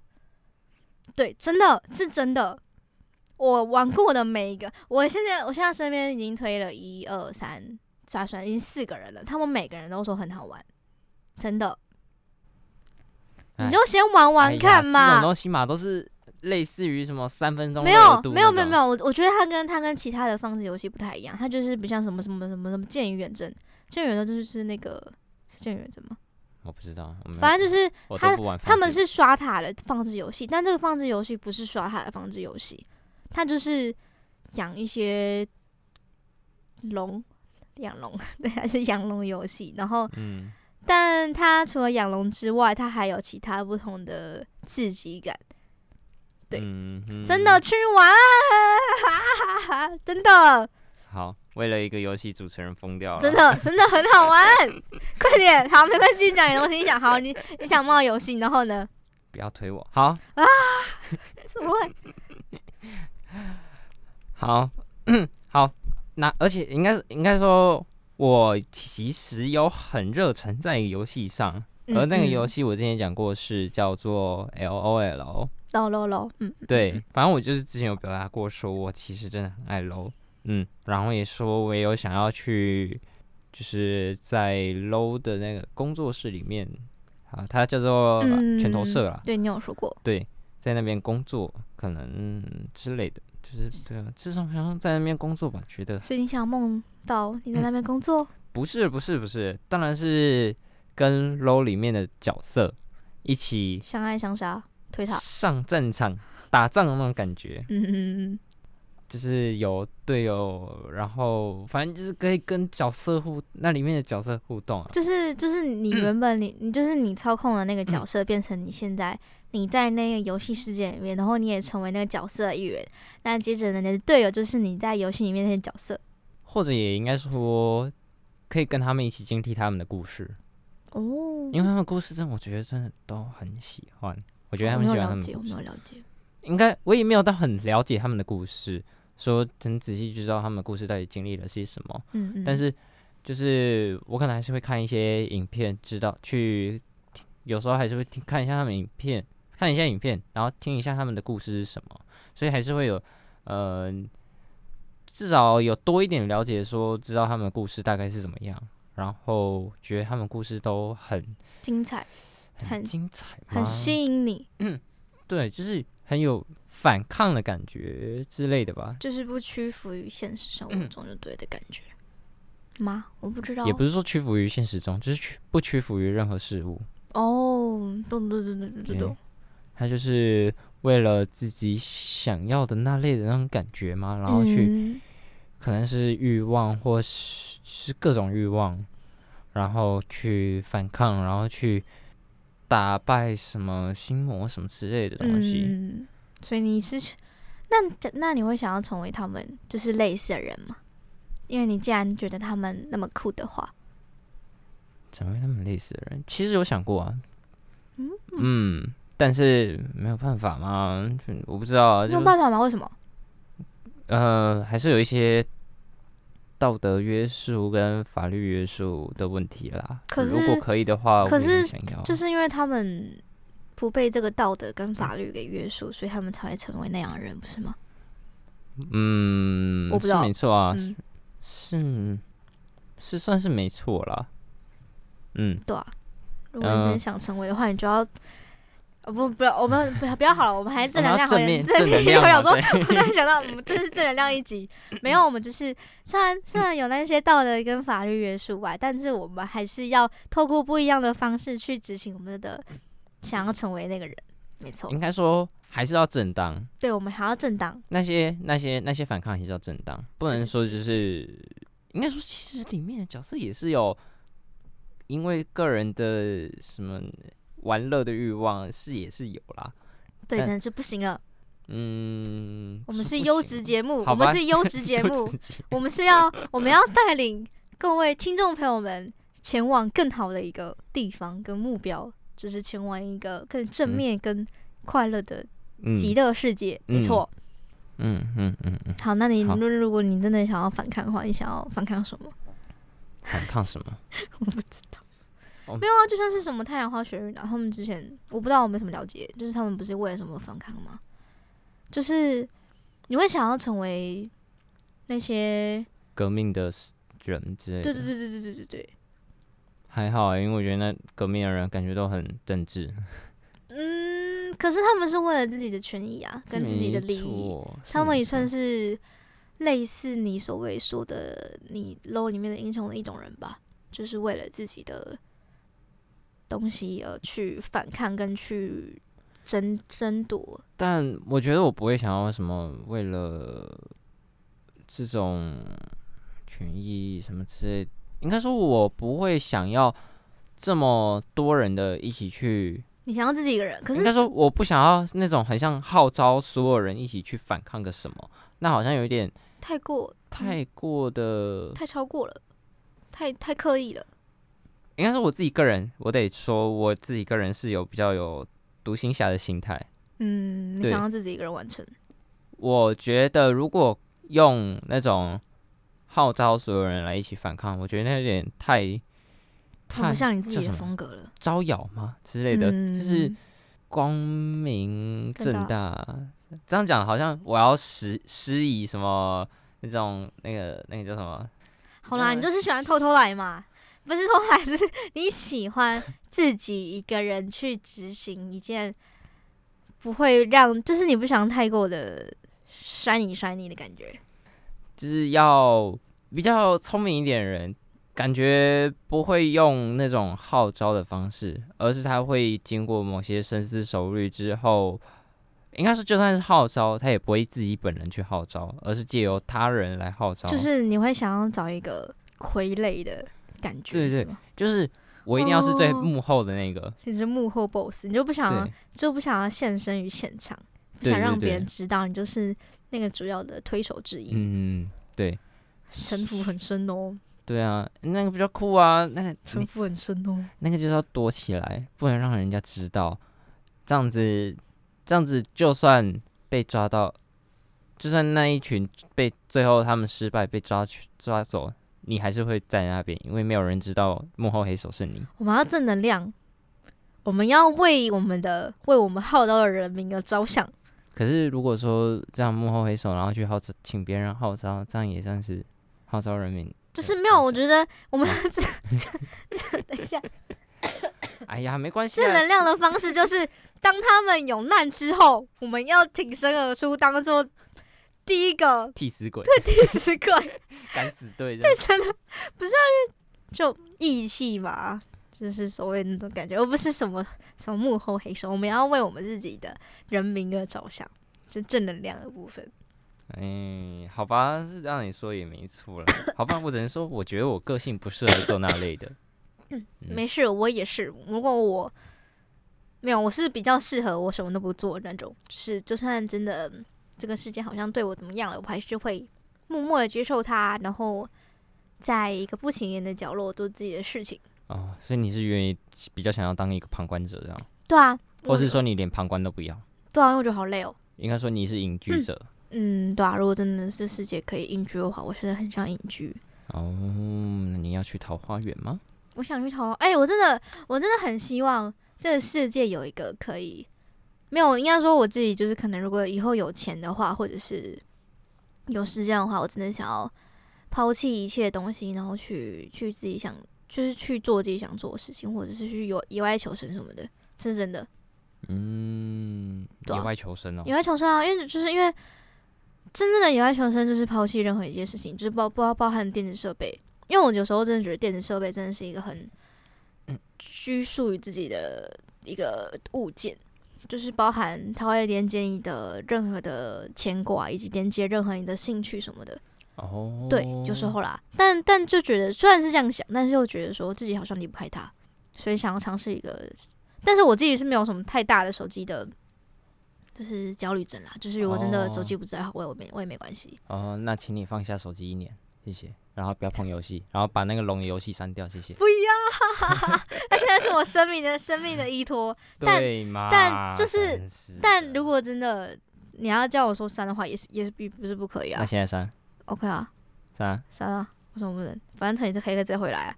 对，真的是真的。我玩过的每一个，我现在我现在身边已经推了一二三，算算已经四个人了，他们每个人都说很好玩，真的。你就先玩玩看嘛。哎、这种东西嘛，都是。类似于什么三分钟？没有没有没有没有，我我觉得它跟它跟其他的放置游戏不太一样，它就是不像什么什么什么什么剑与远征，剑与远征就是那个是剑与远征吗？我不知道，反正就是他他们是刷塔的放置游戏，但这个放置游戏不是刷塔的放置游戏，它就是养一些龙，养龙，[laughs] 对，还是养龙游戏。然后，嗯，但它除了养龙之外，它还有其他不同的刺激感。对嗯嗯真的去玩，哈哈哈哈！真的，好，为了一个游戏，主持人疯掉了，真的，真的很好玩。[laughs] 快点，好，没关系，讲你东西。你想，好，你 [laughs] 你想冒游戏，然后呢？不要推我，好啊，[laughs] 怎么会？好，[clears throat] 好，那而且应该是应该说，我其实有很热忱在游戏上，嗯而那个游戏我之前讲过是叫做 L O L，low low low，嗯，对，反正我就是之前有表达过，说我其实真的很爱 LO，嗯，然后也说我也有想要去，就是在 LO 的那个工作室里面，啊，它叫做嗯拳头社啦，对你有说过，对，在那边工作可能之类的，就是对啊，至少好像在那边工作吧，觉得。所以你想梦到你在那边工作？[laughs] 不是不是不是，当然是跟 LO 里面的角色一起相爱相杀，推塔。上战场打仗的那种感觉。嗯嗯嗯就是有队友，然后反正就是可以跟角色互那里面的角色互动啊。就是就是你原本你你就是你操控的那个角色，变成你现在你在那个游戏世界里面，然后你也成为那个角色的一员。那接着呢，你的队友就是你在游戏里面那些角色。或者也应该说，可以跟他们一起经历他们的故事，哦，因为他们的故事真的，我觉得真的都很喜欢。我觉得他们喜欢他有了解，我们的故事，没有了解。应该我也没有到很了解他们的故事，说很仔细知道他们的故事到底经历了些什么。嗯嗯。但是就是我可能还是会看一些影片，知道去有时候还是会听看一下他们影片，看一下影片，然后听一下他们的故事是什么，所以还是会有呃至少有多一点了解，说知道他们的故事大概是怎么样，然后觉得他们故事都很精彩，很很精彩吗，很吸引你，嗯对，就是很有反抗的感觉之类的吧。就是不屈服于现实生活中就对的感觉吗？我不知道。也不是说屈服于现实中，就是屈不屈服于任何事物。哦，懂懂懂懂懂对懂。他就是为了自己想要的那类的那种感觉嘛，然后去、嗯可能是欲望，或是是各种欲望，然后去反抗，然后去打败什么心魔什么之类的东西。嗯，所以你是那那你会想要成为他们就是类似的人吗？因为你既然觉得他们那么酷的话，成为他们类似的人，其实有想过啊，嗯嗯，但是没有办法嘛，我不知道啊，没有办法吗？为什么？呃，还是有一些道德约束跟法律约束的问题啦。可是如果可以的话，可是，就是因为他们不被这个道德跟法律给约束，所以他们才会成为那样的人，不是吗？嗯，我不知道没错啊，嗯，是是算是没错啦。嗯，对啊。如果你真想成为的话，你就要。呃不，不要，我们不要，不要好了，我们还是正能量好一点。正面 [laughs] 我想说，我突然想到，我们 [laughs] 这是正能量一集。没有，我们就是虽然虽然有那些道德跟法律约束外，但是我们还是要透过不一样的方式去执行我们的想要成为那个人。没错，应该说还是要正当，对，我们还要正当。那些那些那些反抗还是要正当，不能说就是应该说，其实里面的角色也是有因为个人的什么玩乐的欲望是也是有啦。对，但但是不行了。嗯，我们是优质节目，我们是优质节目我们是要我们要带领各位听众朋友们前往更好的一个地方跟目标，就是前往一个更正面跟快乐的嗯极乐世界。嗯没错。嗯嗯嗯嗯，好，那你好如如果你真的想要反抗的话，你想要反抗什么？反抗什么？[laughs] 我不知道。哦没有啊，就像是什么太阳花学运啊，他们之前我不知道我没什么了解，就是他们不是为了什么反抗吗？就是你会想要成为那些革命的人之类的。对对对对对对对对，还好啊，因为我觉得那革命的人感觉都很政治，嗯，可是他们是为了自己的权益啊，跟自己的利益，他们也算是是类似你所谓说的你 low 里面的英雄的一种人吧？就是为了自己的东西而去反抗跟去争争夺。但我觉得我不会想要什么为了这种权益什么之类，应该说我不会想要这么多人的一起去。你想要自己一个人，可是应该说我不想要那种很像号召所有人一起去反抗个什么，那好像有一点太过太过的太超过了，太太刻意了。应该说我自己个人，我得说我自己个人是有比较有独行侠的心态。嗯，你想要自己一个人完成？我觉得如果用那种号召所有人来一起反抗，我觉得那有点太。太不像你自己的风格了，招摇吗之类的，嗯、就是光明正大。这样讲好像我要施施以什么那种那个那个叫什么？好啦，你就是喜欢偷偷来嘛，不是偷偷来，就是你喜欢自己一个人去执行一件不会让，就是你不想太过的摔你摔你的感觉，就是要比较聪明一点的人。感觉不会用那种号召的方式，而是他会经过某些深思熟虑之后，应该是就算是号召，他也不会自己本人去号召，而是借由他人来号召。就是你会想要找一个傀儡的感觉，对对对，就是我一定要是最幕后的那个，哦、你是幕后 boss，你就不想要就不想要现身于现场，不想让别人知道你就是那个主要的推手之一。嗯，对，城府很深哦。对啊，那个比较酷啊，那个城府很深哦。那个就是要躲起来，不能让人家知道。这样子，这样子，就算被抓到，就算那一群被最后他们失败被抓去抓走，你还是会在那边，因为没有人知道幕后黑手是你。我们要正能量，我们要为我们的为我们号召的人民而着想。可是如果说这样幕后黑手，然后去号召，请别人号召，这样也算是号召人民。就是没有，我觉得我们这这这，等一下，[coughs] 哎呀，没关系。正能量的方式就是，当他们有难之后，我们要挺身而出，当做第一个替死鬼。对，替死鬼，[laughs] 敢死队。对，真的不是啊，就义气嘛，就是所谓那种感觉，而不是什么什么幕后黑手。我们要为我们自己的人民而着想，就正能量的部分。嗯，好吧，是让你说也没错了。[coughs] 好吧，我只能说，我觉得我个性不适合做那类的。嗯，没事，我也是。如果我没有，我是比较适合我什么都不做那种。是，就算真的这个世界好像对我怎么样了，我还是会默默的接受它，然后在一个不起眼的角落做自己的事情。哦，所以你是愿意比较想要当一个旁观者这样？对啊，或是说你连旁观都不要？对啊，因为我觉得好累哦。应该说你是隐居者。嗯嗯，对啊，如果真的是世界可以隐居的话，我现在很想隐居。哦，那你要去桃花源吗？我想去桃花，哎、欸，我真的，我真的很希望这个世界有一个可以，没有，应该说我自己就是可能，如果以后有钱的话，或者是有时间的话，我真的想要抛弃一切东西，然后去去自己想，就是去做自己想做的事情，或者是去有野外求生什么的，这是真的。嗯，野外求生哦，野外求生啊，因为就是因为。真正的野外求生就是抛弃任何一件事情，就是包包包含电子设备。因为我有时候真的觉得电子设备真的是一个很拘束于自己的一个物件，就是包含它会连接你的任何的牵挂，以及连接任何你的兴趣什么的。哦，对，有时候啦，但但就觉得虽然是这样想，但是又觉得说自己好像离不开它，所以想要尝试一个。但是我自己是没有什么太大的手机的。就是焦虑症啦，就是如果真的手机不在，我也没我也没关系。哦，那请你放下手机一年，谢谢。然后不要碰游戏，然后把那个龙游戏删掉，谢谢。不要，[laughs] 它现在是我生命的生命的依托。对吗？但就是，但如果真的你要叫我说删的话，也是也是不不是不可以啊。那现在删？OK 啊，删删啊，为什么不能？反正他也是黑客再回来啊。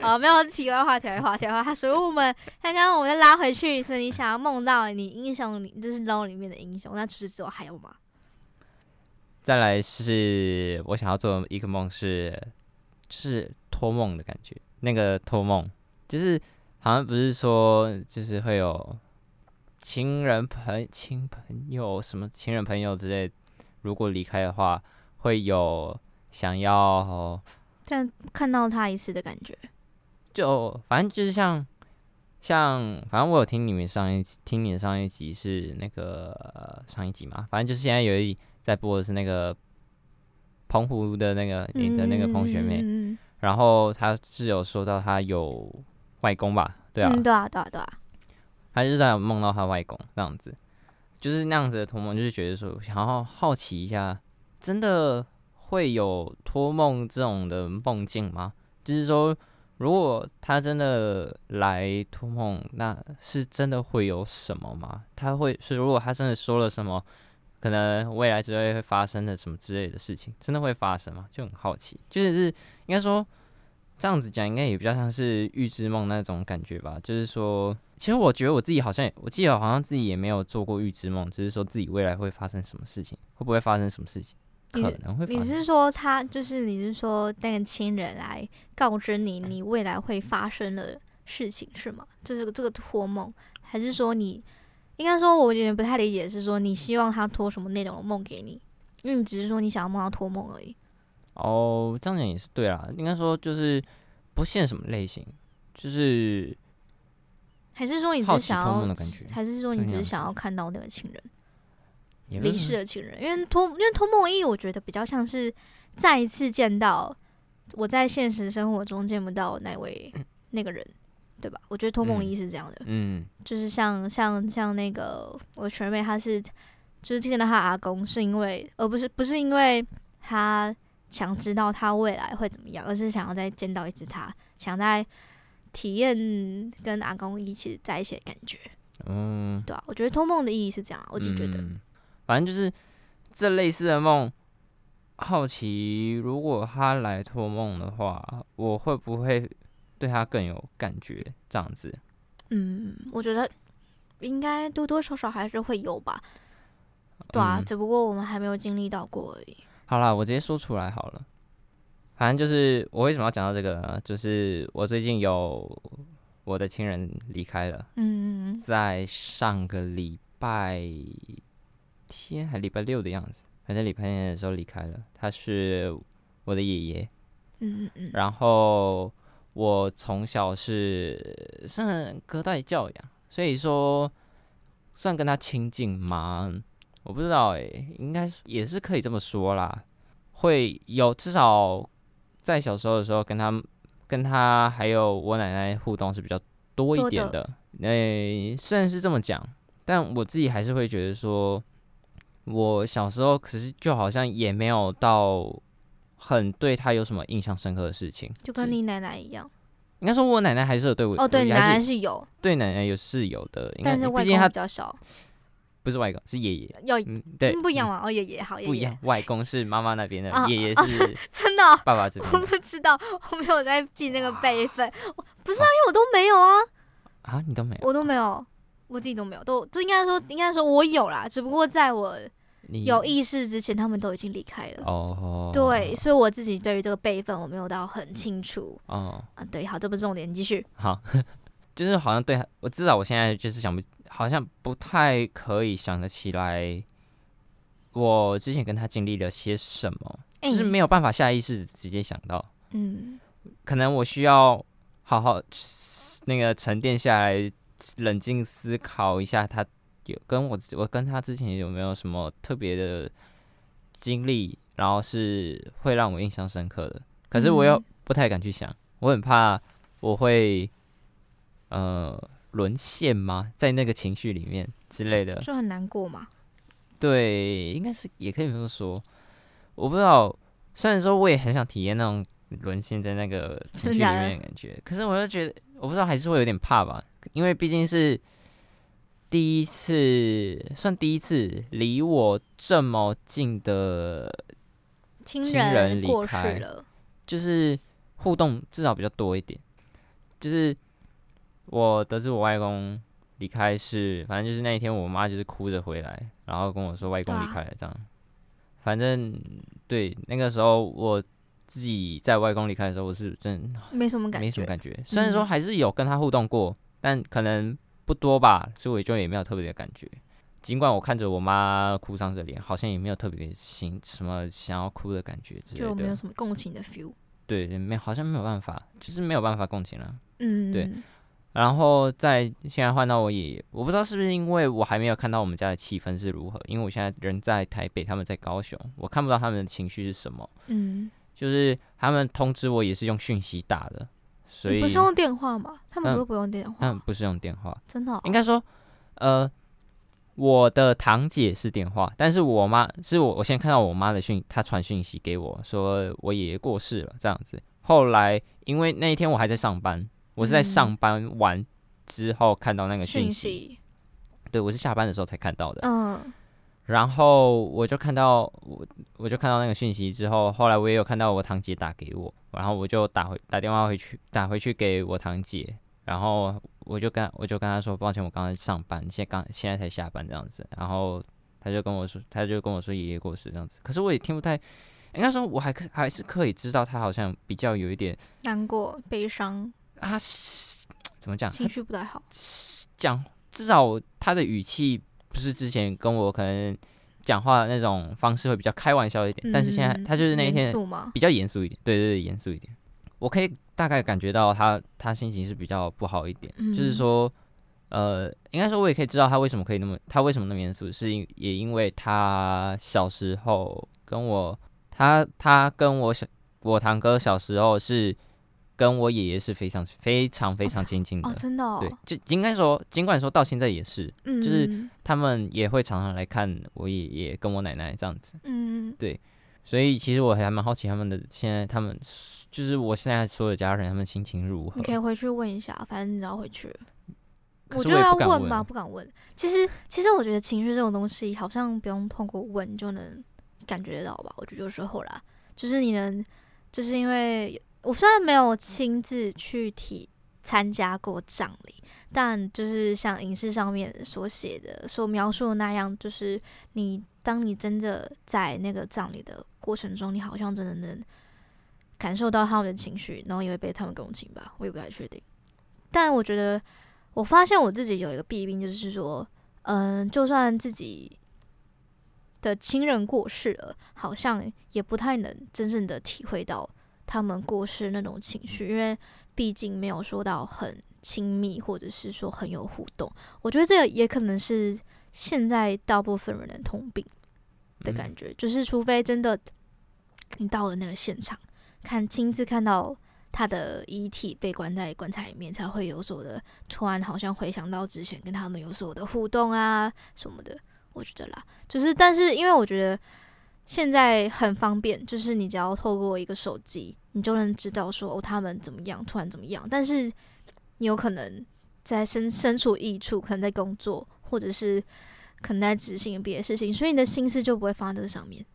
啊，没有题外话，题外话，题外话。所以我们刚刚我们再拉回去，所以你想要梦到你英雄里，就是 LOL 里面的英雄，那除此之外还有吗？再来是我想要做一个梦，是是托梦的感觉。那个托梦就是好像不是说就是会有亲人朋亲朋友什么亲人朋友之类，如果离开的话，会有想要。但看到他一次的感觉，就反正就是像像，反正我有听你们上一集听你的上一集是那个、上一集嘛，反正就是现在有一在播的是那个澎湖的那个你的那个彭学妹，嗯、然后他是有说到他有外公吧？对啊，嗯、对啊，对啊，对啊，他就是在梦到他外公那样子，就是那样子的托梦，就是觉得说想要好奇一下，真的。会有托梦这种的梦境吗？就是说，如果他真的来托梦，那是真的会有什么吗？他会是如果他真的说了什么，可能未来之类会发生的什么之类的事情，真的会发生吗？就很好奇。就是是应该说这样子讲，应该也比较像是预知梦那种感觉吧。就是说，其实我觉得我自己好像，我记得好像自己也没有做过预知梦，就是说自己未来会发生什么事情，会不会发生什么事情。可能会。你是说他就是你是说那个亲人来告知你 [laughs] 你未来会发生的事情是吗？就是这个托梦，还是说你应该说我有点不太理解，是说你希望他托什么内容的梦给你？因为你只是说你想要梦到托梦而已。哦，这样讲也是对啦。应该说就是不限什么类型，就是还是说你只是想要，还是说你只是想要看到那个情人？离世的情人，因为托因为托梦意义，我觉得比较像是再一次见到我在现实生活中见不到那位 [clears throat] 那个人，对吧？我觉得托梦意义是这样的，嗯，就是像像像那个我学妹，她是就是见到她阿公，是因为而不是不是因为她想知道他未来会怎么样，而是想要再见到一次他，想再体验跟阿公一起在一起的感觉，嗯，对啊，我觉得托梦的意义是这样，我自己觉得。嗯反正就是这类似的梦，好奇如果他来托梦的话，我会不会对他更有感觉？这样子，嗯，我觉得应该多多少少还是会有吧。对啊，嗯，只不过我们还没有经历到过而已。好啦，我直接说出来好了。反正就是我为什么要讲到这个呢？就是我最近有我的亲人离开了。嗯，在上个礼拜。天还礼拜六的样子，反正礼拜天的时候离开了。他是我的爷爷，嗯嗯嗯。然后我从小是算隔代教养，所以说算跟他亲近吗？我不知道诶、欸，应该也是可以这么说啦。会有至少在小时候的时候，跟他跟他还有我奶奶互动是比较多一点的。那、欸、虽然是这么讲，但我自己还是会觉得说。我小时候可是就好像也没有到很对他有什么印象深刻的事情，就跟你奶奶一样。应该说，我奶奶还是有对我哦，对，奶奶是有，对奶奶有是有的，但是外公比较少。不是外公，是爷爷。要嗯，对，不一样嘛。哦，爷爷好，爷爷不一样。外公是妈妈那边的，爷爷是真的爸爸这边。我不知道，我没有在记那个辈分。不是啊，因为我都没有啊。啊，你都没有？我都没有，我自己都没有，都就应该说，应该说我有啦，只不过在我。有意识之前，他们都已经离开了。哦，对，所以我自己对于这个辈分我没有到很清楚。哦，啊，对，好，这不是重点，你继续。好，[laughs] 就是好像对我至少我现在就是想不，好像不太可以想得起来，我之前跟他经历了些什么，欸，就是没有办法下意识直接想到。嗯，可能我需要好好那个沉淀下来，冷静思考一下他。有跟我我跟他之前有没有什么特别的经历，然后是会让我印象深刻的？可是我又不太敢去想，我很怕我会呃沦陷吗？在那个情绪里面之类的，就很难过嘛。对，应该是也可以这么说。我不知道，虽然说我也很想体验那种沦陷在那个情绪里面的感觉，可是我又觉得，我不知道还是会有点怕吧，因为毕竟是。第一次算第一次离我这么近的亲人离开了，就是互动至少比较多一点。就是我得知我外公离开是，反正就是那一天我妈就是哭着回来，然后跟我说外公离开了这样。反正对那个时候我自己在外公离开的时候，我是真没什么感觉，没什么感觉。虽然说还是有跟他互动过，但可能。不多吧，所以我就也没有特别的感觉。尽管我看着我妈哭丧着脸，好像也没有特别的心什么想要哭的感觉之类的，就没有什么共情的 feel。对，没好像没有办法，就是没有办法共情了。嗯，对。然后在现在换到我爷爷，我不知道是不是因为我还没有看到我们家的气氛是如何，因为我现在人在台北，他们在高雄，我看不到他们的情绪是什么。嗯，就是他们通知我也是用讯息打的，所以不是用电话吗？他们都不用电话，嗯，不是用电话，真的、哦？应该说，呃，我的堂姐是电话，但是我妈是我，我先看到我妈的讯，她传讯息给我说我爷爷过世了这样子。后来因为那一天我还在上班。我是在上班完之后看到那个讯息，对，我是下班的时候才看到的。嗯，然后我就看到我我就看到那个讯息之后，后来我也有看到我堂姐打给我，然后我就打回打电话回去打回去给我堂姐，然后我就跟我就跟她说抱歉，我刚才上班，现在刚现在才下班这样子，然后她就跟我说，她就跟我说爷爷过世这样子，可是我也听不太，应该说我还可还是可以知道她好像比较有一点难过悲伤。他 [tsk] 是怎么讲？情绪不太好。讲至少他的语气不是之前跟我可能讲话的那种方式会比较开玩笑一点，嗯、但是现在他就是那一天比较严肃一点。对对对，严肃一点。我可以大概感觉到他他心情是比较不好一点，嗯、就是说，呃，应该说我也可以知道他为什么可以那么他为什么那么严肃，是因也因为他小时候跟我他他跟我小我堂哥小时候是。跟我爷爷是非常非常非常亲近的，哦，真的，哦，对，就应该说，尽管说到现在也是，嗯，就是他们也会常常来看我爷爷跟我奶奶这样子，嗯，对，所以其实我还蛮好奇他们的现在，他们就是我现在所有家人他们心情如何？你可以回去问一下，反正你要回去，我觉得要问吧，不敢问。其实，其实我觉得情绪这种东西，好像不用通过问就能感觉到吧？我觉得有时候啦，就是你能，就是因为。我虽然没有亲自去体参加过葬礼，但就是像影视上面所写的、所描述的那样，就是你当你真的在那个葬礼的过程中，你好像真的能感受到他们的情绪，然后也会被他们共情吧，我也不太确定。但我觉得，我发现我自己有一个弊病，就是说，嗯，就算自己的亲人过世了，好像也不太能真正的体会到。他们过世那种情绪，因为毕竟没有说到很亲密，或者是说很有互动。我觉得这个也可能是现在大部分人的通病的感觉，嗯、就是除非真的你到了那个现场，看亲自看到他的遗体被关在棺材里面，才会有所的突然好像回想到之前跟他们有所的互动啊什么的。我觉得啦，就是但是因为我觉得。现在很方便，就是你只要透过一个手机，你就能知道说哦，他们怎么样，突然怎么样。但是你有可能在身身处异处，可能在工作，或者是可能在执行别的事情，所以你的心思就不会放在这上面。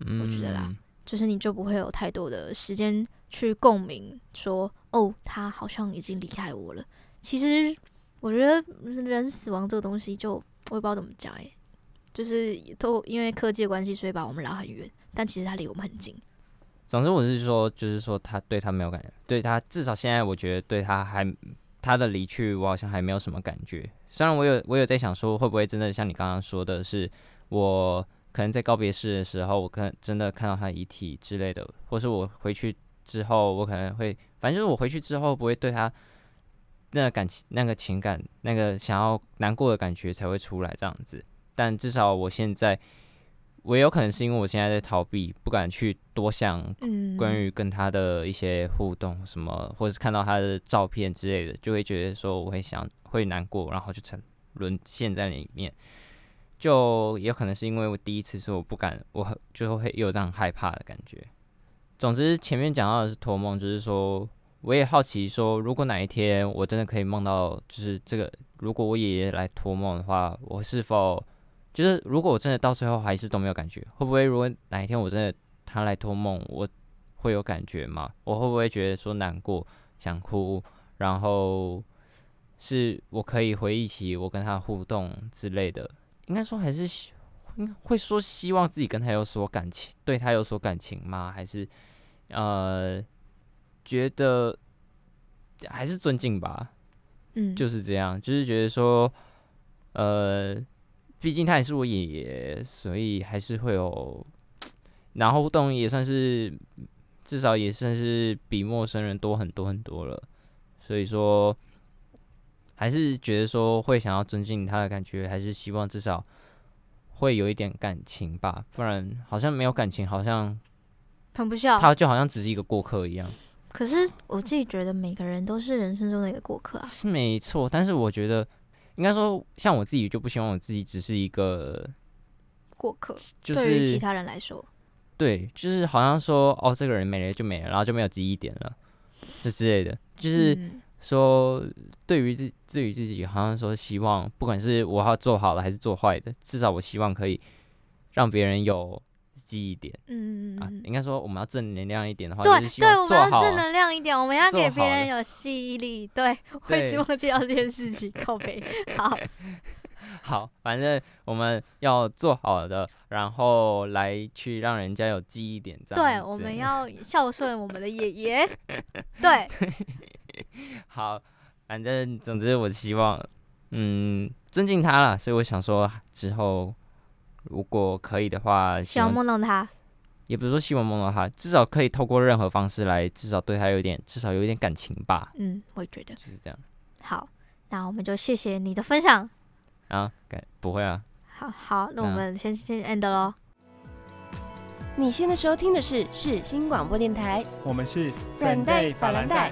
嗯，我觉得啦，就是你就不会有太多的时间去共鸣，说哦，他好像已经离开我了。其实我觉得人死亡这个东西就，就我也不知道怎么讲诶、欸。就是都因为科技的关系，所以把我们拉很远，但其实他离我们很近。总之，我是说，就是说，他对他没有感觉，对他至少现在，我觉得对他还他的离去，我好像还没有什么感觉。虽然我有我有在想说，会不会真的像你刚刚说的是，我可能在告别式的时候，我可能真的看到他遗体之类的，或是我回去之后，我可能会，反正就是我回去之后不会对他那个感情、那个情感、那个想要难过的感觉才会出来这样子。但至少我现在，我也有可能是因为我现在在逃避，不敢去多想关于跟他的一些互动什么，或者是看到他的照片之类的，就会觉得说我会想会难过，然后就沉沦陷在里面。就也有可能是因为我第一次是我不敢，我就会有这样害怕的感觉。总之前面讲到的是托梦，就是说我也好奇说，如果哪一天我真的可以梦到，就是这个，如果我爷爷来托梦的话，我是否？就是如果我真的到最后还是都没有感觉，会不会如果哪一天我真的他来托梦，我会有感觉吗？我会不会觉得说难过、想哭，然后是我可以回忆起我跟他互动之类的？应该说还是会说希望自己跟他有所感情，对他有所感情吗？还是呃觉得还是尊敬吧？嗯，就是这样，就是觉得说呃。毕竟他也是我爷爷，所以还是会有，然后互动也算是至少也算是比陌生人多很多很多了。所以说，还是觉得说会想要尊敬他的感觉，还是希望至少会有一点感情吧。不然好像没有感情，好像很不孝。他就好像只是一个过客一样。可是我自己觉得每个人都是人生中的一个过客啊，是没错。但是我觉得，应该说，像我自己就不希望我自己只是一个过客。就是对于其他人来说，对，就是好像说，哦，这个人没了就没了，然后就没有记忆点了，这之类的。就是说，对于自对于自己，好像说希望，不管是我要做好了还是做坏的，至少我希望可以让别人有。记忆点，嗯啊，应该说我们要正能量一点的话，对对，我们要正能量一点，我们要给别人有吸引力，对，会希望做到这件事情，靠背，[laughs] 好，[laughs] 好，反正我们要做好的，然后来去让人家有记忆点，这样，对，我们要孝顺我们的爷爷，[laughs] 对，好，反正总之我希望，嗯，尊敬他了，所以我想说之后。如果可以的话，希望梦到他，也不是说希望梦到他，至少可以透过任何方式来，至少对他有点，至少有一点感情吧。嗯，我也觉得就是这样。好，那我们就谢谢你的分享。啊，不会啊。好好，那我们先先 end 喽。你现在收听的是是新广播电台，我们是粉黛法兰黛。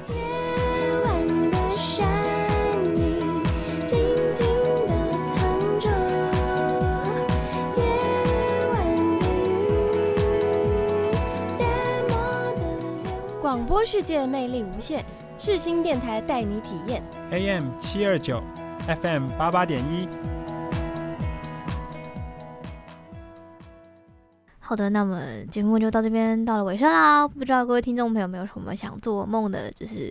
广播世界魅力无限，世新电台带你体验。AM 七二九，FM 八八点一。好的，那么节目就到这边到了尾声啦。不知道各位听众朋友有没有什么想做梦的，就是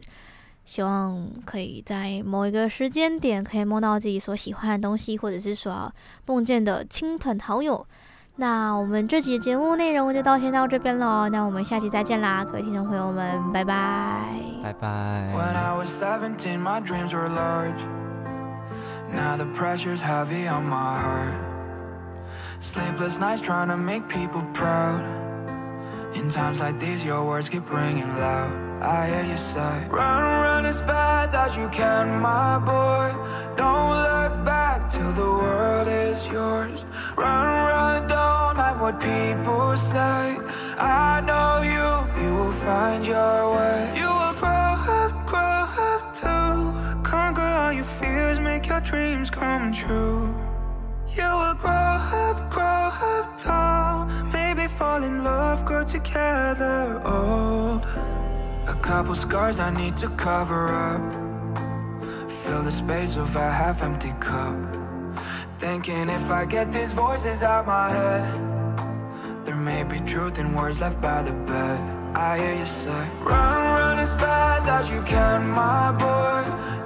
希望可以在某一个时间点可以梦到自己所喜欢的东西，或者是说梦见的亲朋好友。那我们这期节目内容就到先到这边喽，那我们下期再见啦，各位听众朋友们，拜拜，拜拜。In times like these, your words keep ringing loud. I hear you say, Run, run as fast as you can, my boy. Don't look back till the world is yours. Run, run, don't mind what people say. I know you, you will find your way. You will grow up, grow up too. Conquer all your fears, make your dreams come true. You will grow up, grow up tall. Maybe fall in love, grow together couple scars I need to cover up. Fill the space of a half empty cup. Thinking if I get these voices out my head, there may be truth in words left by the bed. I hear you say, Run, run as fast as you can, my boy.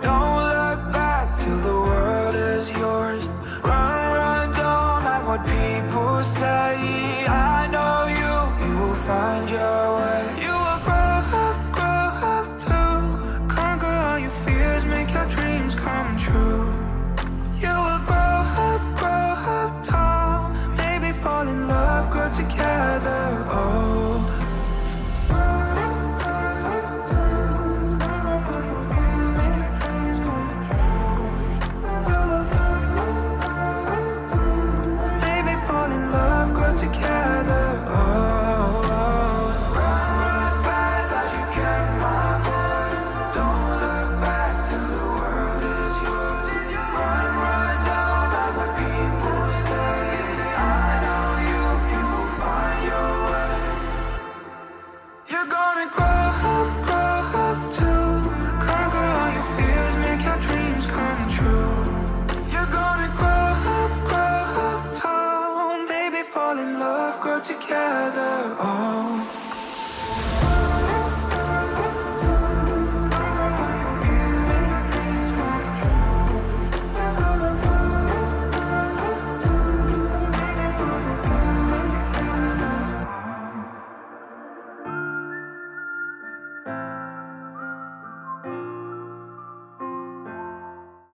Don't look back till the world is yours. Run, run, don't mind what people say. I know you, you will find your way.